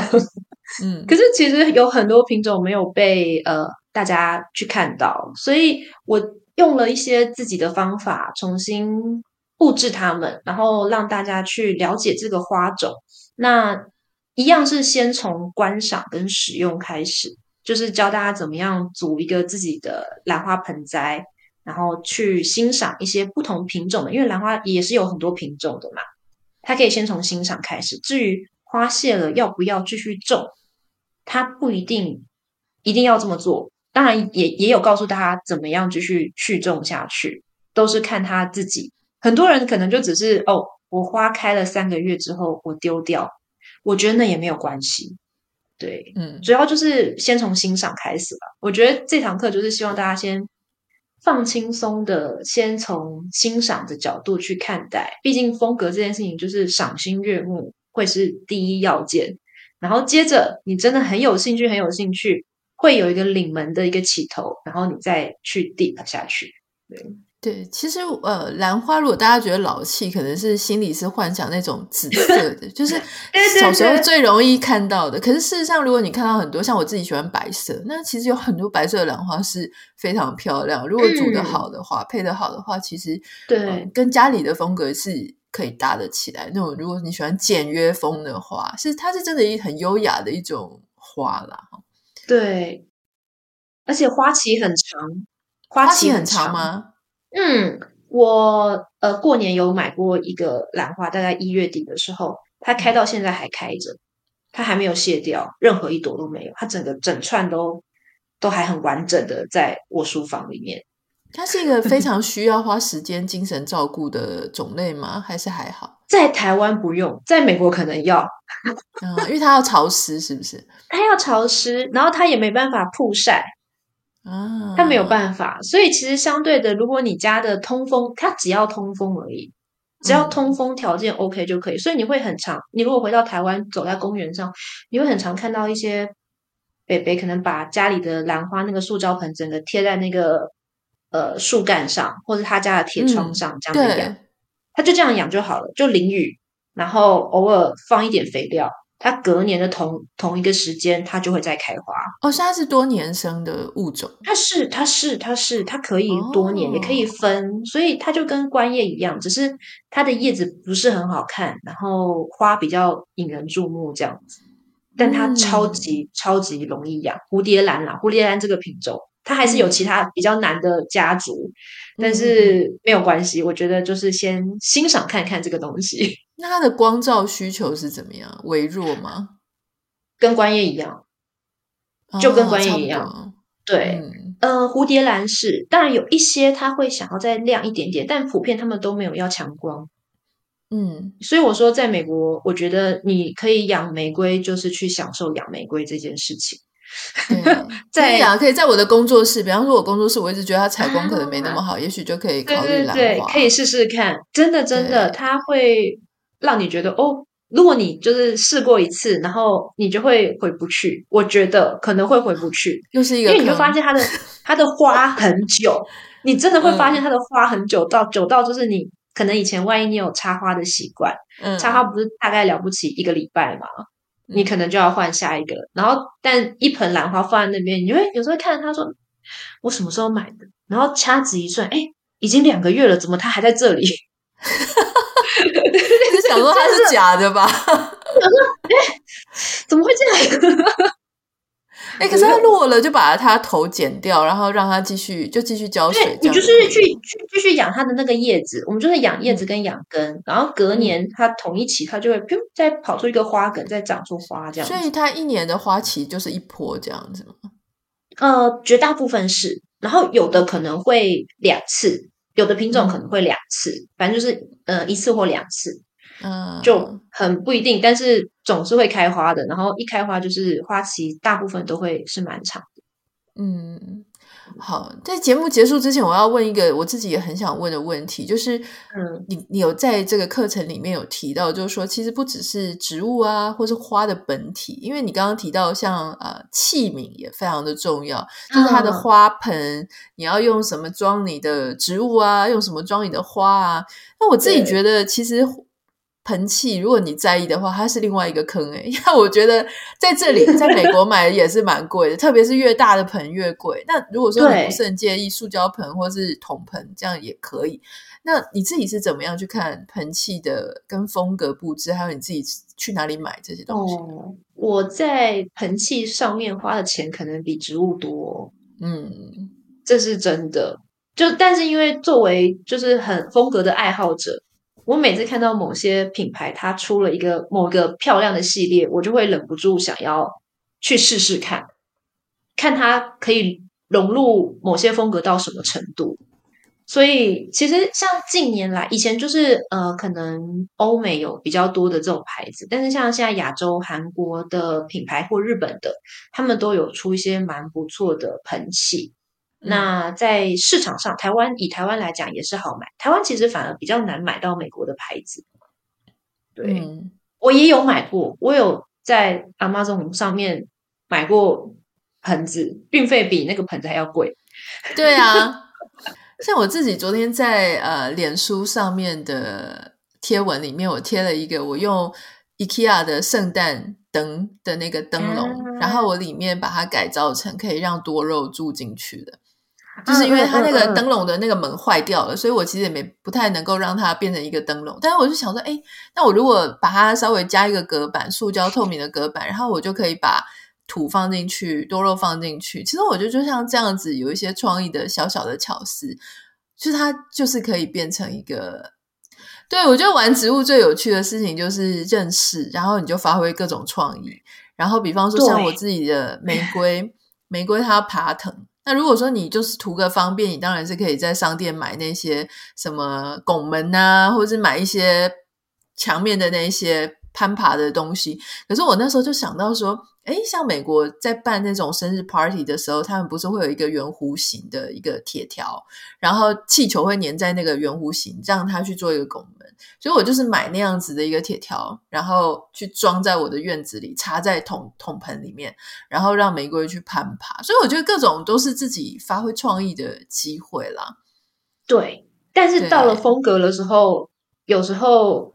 嗯，可是其实有很多品种没有被呃大家去看到，所以我用了一些自己的方法重新布置它们，然后让大家去了解这个花种。那一样是先从观赏跟使用开始，就是教大家怎么样组一个自己的兰花盆栽，然后去欣赏一些不同品种的，因为兰花也是有很多品种的嘛。它可以先从欣赏开始，至于花谢了要不要继续种。它不一定一定要这么做，当然也也有告诉大家怎么样继续去种下去，都是看他自己。很多人可能就只是哦，我花开了三个月之后我丢掉，我觉得那也没有关系。对，嗯，主要就是先从欣赏开始吧。我觉得这堂课就是希望大家先放轻松的，先从欣赏的角度去看待。毕竟风格这件事情就是赏心悦目，会是第一要件。然后接着，你真的很有兴趣，很有兴趣，会有一个领门的一个起头，然后你再去 deep 下去。对对，其实呃，兰花如果大家觉得老气，可能是心里是幻想那种紫色的，就是 小时候最容易看到的。可是事实上，如果你看到很多，像我自己喜欢白色，那其实有很多白色的兰花是非常漂亮。如果煮得好的话，嗯、配得好的话，其实对、呃，跟家里的风格是。可以搭得起来那种。如果你喜欢简约风的话，是它是真的一很优雅的一种花啦。对，而且花期很长，花期很长，吗？嗯，我呃过年有买过一个兰花，大概一月底的时候，它开到现在还开着，它还没有谢掉，任何一朵都没有，它整个整串都都还很完整的在我书房里面。它是一个非常需要花时间、精神照顾的种类吗？还是还好？在台湾不用，在美国可能要。嗯，因为它要潮湿，是不是？它要潮湿，然后它也没办法曝晒啊，它没有办法。所以其实相对的，如果你家的通风，它只要通风而已，只要通风条件 OK 就可以。嗯。所以你会很常，你如果回到台湾，走在公园上，你会很常看到一些北北可能把家里的兰花那个塑胶盆整个贴在那个。呃，树干上或者他家的铁窗上，嗯、这样子养，他就这样养就好了，就淋雨，然后偶尔放一点肥料，它隔年的同同一个时间，它就会再开花。哦，是它是多年生的物种，它是它是它是它可以多年，哦、也可以分，所以它就跟观叶一样，只是它的叶子不是很好看，然后花比较引人注目这样子，但它超级、嗯、超级容易养，蝴蝶兰啦，蝴蝶兰这个品种。它还是有其他比较难的家族，嗯、但是没有关系。我觉得就是先欣赏看看这个东西。那它的光照需求是怎么样？微弱吗？跟观叶一样，就跟观叶一样。哦、对，嗯、呃，蝴蝶兰是，当然有一些它会想要再亮一点点，但普遍他们都没有要强光。嗯，所以我说，在美国，我觉得你可以养玫瑰，就是去享受养玫瑰这件事情。在呀，可以在我的工作室，比方说，我工作室，我一直觉得它采光可能没那么好，啊、也许就可以考虑兰花，对对对，可以试试看。真的，真的，它会让你觉得哦，如果你就是试过一次，然后你就会回不去。我觉得可能会回不去，又是一个，因为你会发现它的它的花很久，你真的会发现它的花很久，到久到就是你可能以前万一你有插花的习惯，嗯，插花不是大概了不起一个礼拜嘛，你可能就要换下一个。然后，但一盆兰花放在那边，你会有时候看着他说：“我什么时候买的？”然后掐指一算，哎，已经两个月了，怎么它还在这里？你想说它是假的吧？我说，哎，怎么会这样？哎，可是它落了，就把它头剪掉，然后让它继续就继续浇水。你就是去去继续养它的那个叶子，我们就是养叶子跟养根，嗯、然后隔年它同一期，它就会再跑出一个花梗，再长出花这样。所以它一年的花期就是一波这样子吗？呃，绝大部分是，然后有的可能会两次。有的品种可能会两次，嗯、反正就是呃一次或两次，嗯，就很不一定，但是总是会开花的。然后一开花就是花期，大部分都会是蛮长的，嗯。好，在节目结束之前，我要问一个我自己也很想问的问题，就是，嗯，你你有在这个课程里面有提到，就是说，其实不只是植物啊，或是花的本体，因为你刚刚提到像呃器皿也非常的重要，就是它的花盆，你要用什么装你的植物啊，用什么装你的花啊？那我自己觉得其实。盆器，如果你在意的话，它是另外一个坑诶，因为我觉得在这里，在美国买也是蛮贵的，特别是越大的盆越贵。那如果说你不是很介意塑胶盆或是铜盆，这样也可以。那你自己是怎么样去看盆器的跟风格布置，还有你自己去哪里买这些东西？哦，我在盆器上面花的钱可能比植物多，嗯，这是真的。就但是因为作为就是很风格的爱好者。我每次看到某些品牌，它出了一个某个漂亮的系列，我就会忍不住想要去试试看，看它可以融入某些风格到什么程度。所以，其实像近年来，以前就是呃，可能欧美有比较多的这种牌子，但是像现在亚洲、韩国的品牌或日本的，他们都有出一些蛮不错的喷气。那在市场上，台湾以台湾来讲也是好买。台湾其实反而比较难买到美国的牌子。对，嗯、我也有买过，我有在 Amazon 上面买过盆子，运费比那个盆子还要贵。对啊，像我自己昨天在呃脸书上面的贴文里面，我贴了一个我用 IKEA 的圣诞灯的那个灯笼，嗯、然后我里面把它改造成可以让多肉住进去的。就是因为它那个灯笼的那个门坏掉了，所以我其实也没不太能够让它变成一个灯笼。但是我就想说，哎，那我如果把它稍微加一个隔板，塑胶透明的隔板，然后我就可以把土放进去，多肉放进去。其实我觉得就像这样子，有一些创意的小小的巧思，就是它就是可以变成一个。对，我觉得玩植物最有趣的事情就是认识，然后你就发挥各种创意。然后比方说像我自己的玫瑰，玫瑰它要爬藤。那如果说你就是图个方便，你当然是可以在商店买那些什么拱门啊，或者是买一些墙面的那些攀爬的东西。可是我那时候就想到说，诶，像美国在办那种生日 party 的时候，他们不是会有一个圆弧形的一个铁条，然后气球会粘在那个圆弧形，让它去做一个拱门。所以我就是买那样子的一个铁条，然后去装在我的院子里，插在桶桶盆里面，然后让玫瑰去攀爬。所以我觉得各种都是自己发挥创意的机会啦。对，但是到了风格的时候，有时候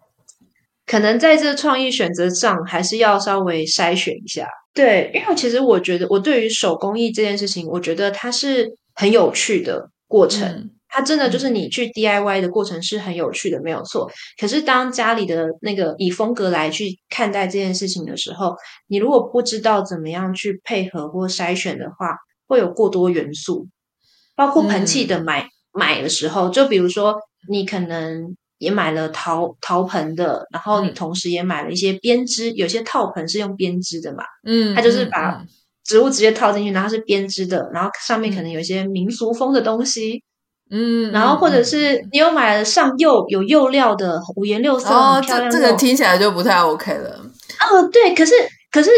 可能在这创意选择上，还是要稍微筛选一下。对，因为其实我觉得，我对于手工艺这件事情，我觉得它是很有趣的过程。嗯它真的就是你去 DIY 的过程是很有趣的，没有错。可是当家里的那个以风格来去看待这件事情的时候，你如果不知道怎么样去配合或筛选的话，会有过多元素。包括盆器的买、嗯、买的时候，就比如说你可能也买了陶陶盆的，然后你同时也买了一些编织，有些套盆是用编织的嘛，嗯，它就是把植物直接套进去，然后是编织的，然后上面可能有一些民俗风的东西。嗯，然后或者是你有买了上釉有釉料的五颜六色哦，这这个听起来就不太 OK 了。哦，对，可是可是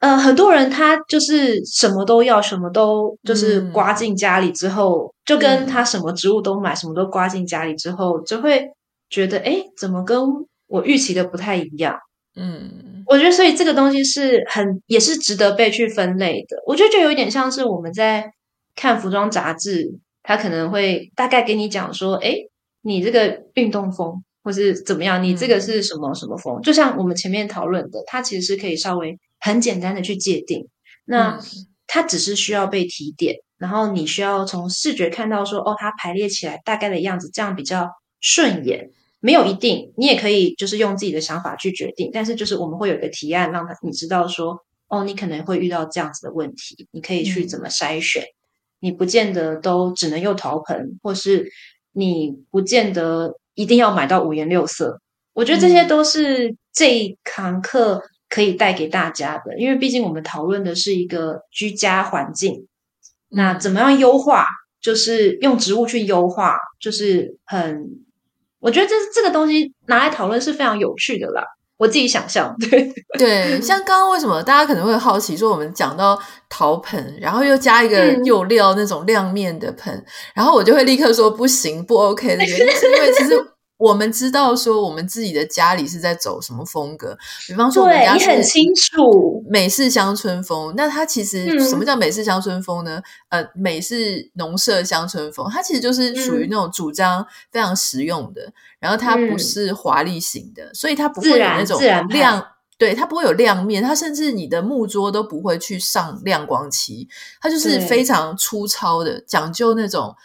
呃，很多人他就是什么都要，什么都就是刮进家里之后，嗯、就跟他什么植物都买，什么都刮进家里之后，就会觉得哎，怎么跟我预期的不太一样？嗯，我觉得所以这个东西是很也是值得被去分类的。我觉得就有点像是我们在看服装杂志，它可能会大概给你讲说，哎，你这个运动风或是怎么样，你这个是什么什么风？嗯、就像我们前面讨论的，它其实是可以稍微很简单的去界定。那它只是需要被提点，然后你需要从视觉看到说，哦，它排列起来大概的样子，这样比较顺眼。没有一定，你也可以就是用自己的想法去决定。但是就是我们会有一个提案，让他你知道说，哦，你可能会遇到这样子的问题，你可以去怎么筛选。嗯、你不见得都只能用陶盆，或是你不见得一定要买到五颜六色。我觉得这些都是这一堂课可以带给大家的，因为毕竟我们讨论的是一个居家环境，那怎么样优化？就是用植物去优化，就是很。我觉得这这个东西拿来讨论是非常有趣的啦，我自己想象，对 对，像刚刚为什么大家可能会好奇说，我们讲到陶盆，然后又加一个釉料那种亮面的盆，嗯、然后我就会立刻说不行不 OK 的原因是因为其实。我们知道说我们自己的家里是在走什么风格，比方说我们家是很清楚美式乡村风。那它其实什么叫美式乡村风呢？嗯、呃，美式农舍乡村风，它其实就是属于那种主张非常实用的，嗯、然后它不是华丽型的，所以它不会有那种亮，对，它不会有亮面，它甚至你的木桌都不会去上亮光漆，它就是非常粗糙的，讲究那种。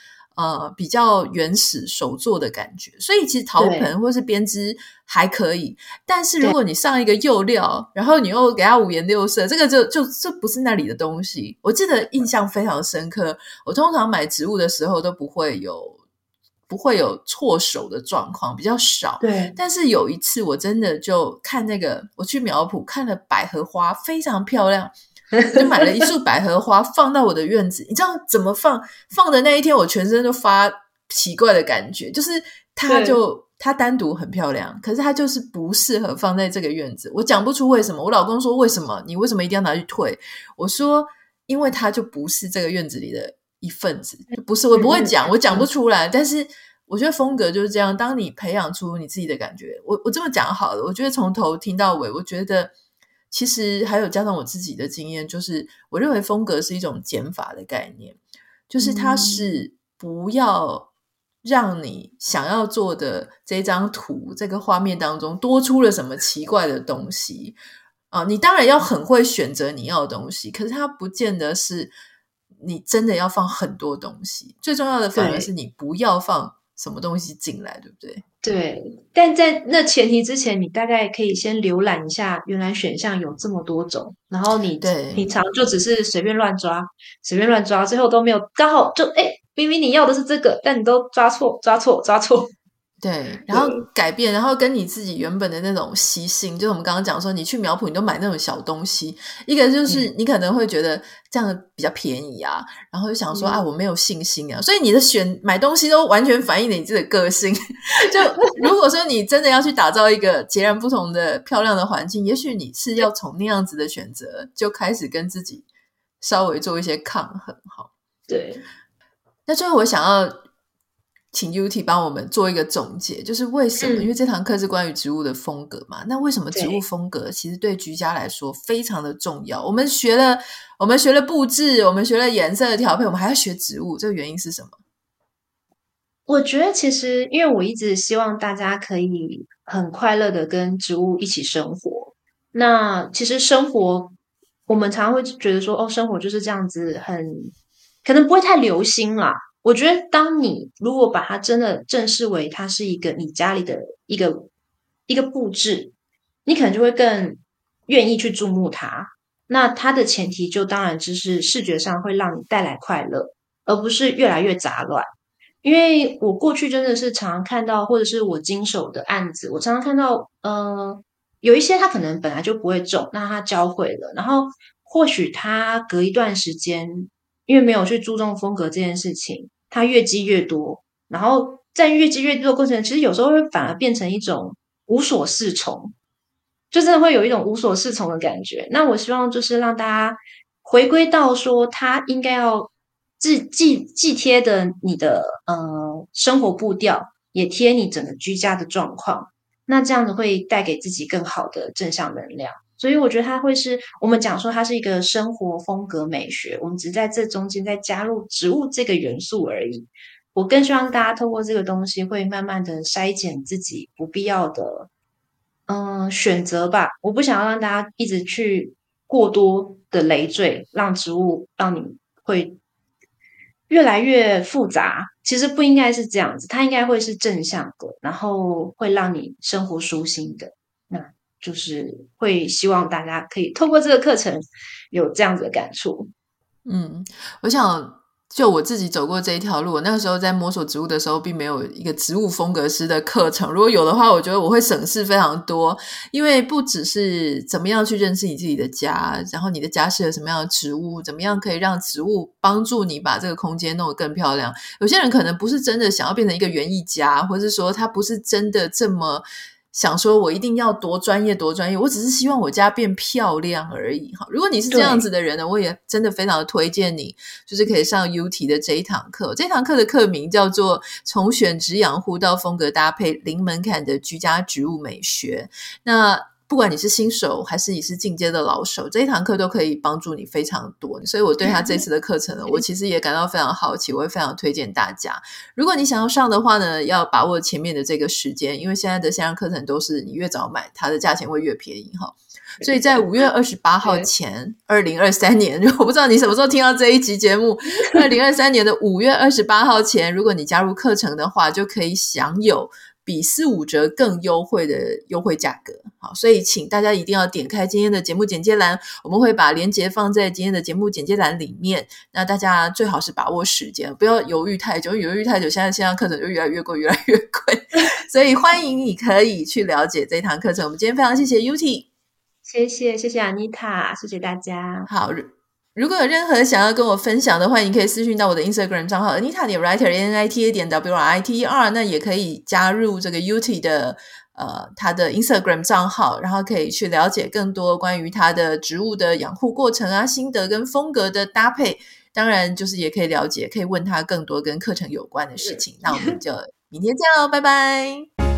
呃，比较原始手作的感觉，所以其实陶盆或是编织还可以。但是如果你上一个釉料，然后你又给它五颜六色，这个就就这不是那里的东西。我记得印象非常深刻。我通常买植物的时候都不会有不会有错手的状况，比较少。对，但是有一次我真的就看那个，我去苗圃看了百合花，非常漂亮。就买了一束百合花放到我的院子，你知道怎么放？放的那一天，我全身都发奇怪的感觉，就是它就它单独很漂亮，可是它就是不适合放在这个院子。我讲不出为什么。我老公说：“为什么？你为什么一定要拿去退？”我说：“因为它就不是这个院子里的一份子，不是。”我不会讲，我讲不出来。但是我觉得风格就是这样。当你培养出你自己的感觉，我我这么讲好了。我觉得从头听到尾，我觉得。其实还有加上我自己的经验，就是我认为风格是一种减法的概念，就是它是不要让你想要做的这张图、这个画面当中多出了什么奇怪的东西啊！你当然要很会选择你要的东西，可是它不见得是你真的要放很多东西。最重要的反而是你不要放什么东西进来，对不对？对，但在那前提之前，你大概可以先浏览一下，原来选项有这么多种，然后你平常就只是随便乱抓，随便乱抓，最后都没有刚好就哎，明明你要的是这个，但你都抓错，抓错，抓错。对，然后改变，然后跟你自己原本的那种习性，就是我们刚刚讲说，你去苗圃，你都买那种小东西。一个就是你可能会觉得这样比较便宜啊，嗯、然后就想说啊，我没有信心啊，所以你的选买东西都完全反映了你自己的个性。就如果说你真的要去打造一个截然不同的漂亮的环境，也许你是要从那样子的选择就开始跟自己稍微做一些抗衡。哈，对。那最后我想要。请 UT 帮我们做一个总结，就是为什么？嗯、因为这堂课是关于植物的风格嘛。那为什么植物风格其实对居家来说非常的重要？我们学了，我们学了布置，我们学了颜色的调配，我们还要学植物，这个原因是什么？我觉得其实，因为我一直希望大家可以很快乐的跟植物一起生活。那其实生活，我们常常会觉得说，哦，生活就是这样子很，很可能不会太留心啦。我觉得，当你如果把它真的正视为它是一个你家里的一个一个布置，你可能就会更愿意去注目它。那它的前提就当然就是视觉上会让你带来快乐，而不是越来越杂乱。因为我过去真的是常常看到，或者是我经手的案子，我常常看到，呃，有一些它可能本来就不会种，那它教会了，然后或许它隔一段时间。因为没有去注重风格这件事情，它越积越多，然后在越积越多的过程，其实有时候会反而变成一种无所适从，就真的会有一种无所适从的感觉。那我希望就是让大家回归到说，它应该要既既既贴的你的呃生活步调，也贴你整个居家的状况。那这样子会带给自己更好的正向能量。所以我觉得它会是我们讲说它是一个生活风格美学，我们只在这中间再加入植物这个元素而已。我更希望大家透过这个东西，会慢慢的筛减自己不必要的，嗯、选择吧。我不想要让大家一直去过多的累赘，让植物让你会越来越复杂。其实不应该是这样子，它应该会是正向的，然后会让你生活舒心的。就是会希望大家可以透过这个课程有这样子的感触。嗯，我想。就我自己走过这一条路，我那个时候在摸索植物的时候，并没有一个植物风格师的课程。如果有的话，我觉得我会省事非常多，因为不只是怎么样去认识你自己的家，然后你的家适合什么样的植物，怎么样可以让植物帮助你把这个空间弄得更漂亮。有些人可能不是真的想要变成一个园艺家，或者是说他不是真的这么。想说，我一定要多专业，多专业。我只是希望我家变漂亮而已。哈，如果你是这样子的人呢，我也真的非常的推荐你，就是可以上 UT 的这一堂课。这堂课的课名叫做《从选植养护到风格搭配零门槛的居家植物美学》。那不管你是新手还是你是进阶的老手，这一堂课都可以帮助你非常多。所以我对他这次的课程呢，我其实也感到非常好奇，我会非常推荐大家。如果你想要上的话呢，要把握前面的这个时间，因为现在的线上课程都是你越早买，它的价钱会越便宜哈。所以在五月二十八号前，二零二三年，我不知道你什么时候听到这一集节目，二零二三年的五月二十八号前，如果你加入课程的话，就可以享有。比四五折更优惠的优惠价格，好，所以请大家一定要点开今天的节目简介栏，我们会把链接放在今天的节目简介栏里面。那大家最好是把握时间，不要犹豫太久，犹豫太久，现在线上课程就越来越贵，越来越贵。所以欢迎你可以去了解这堂课程。我们今天非常谢谢 UT，谢谢谢谢 Anita，谢谢大家。好。如果有任何想要跟我分享的话，你可以私讯到我的 Instagram 账号 Anita 点 Writer N I T A 点 W R I T E R，那也可以加入这个 UT 的呃他的 Instagram 账号，然后可以去了解更多关于他的植物的养护过程啊、心得跟风格的搭配。当然，就是也可以了解，可以问他更多跟课程有关的事情。那我们就明天见喽，拜拜。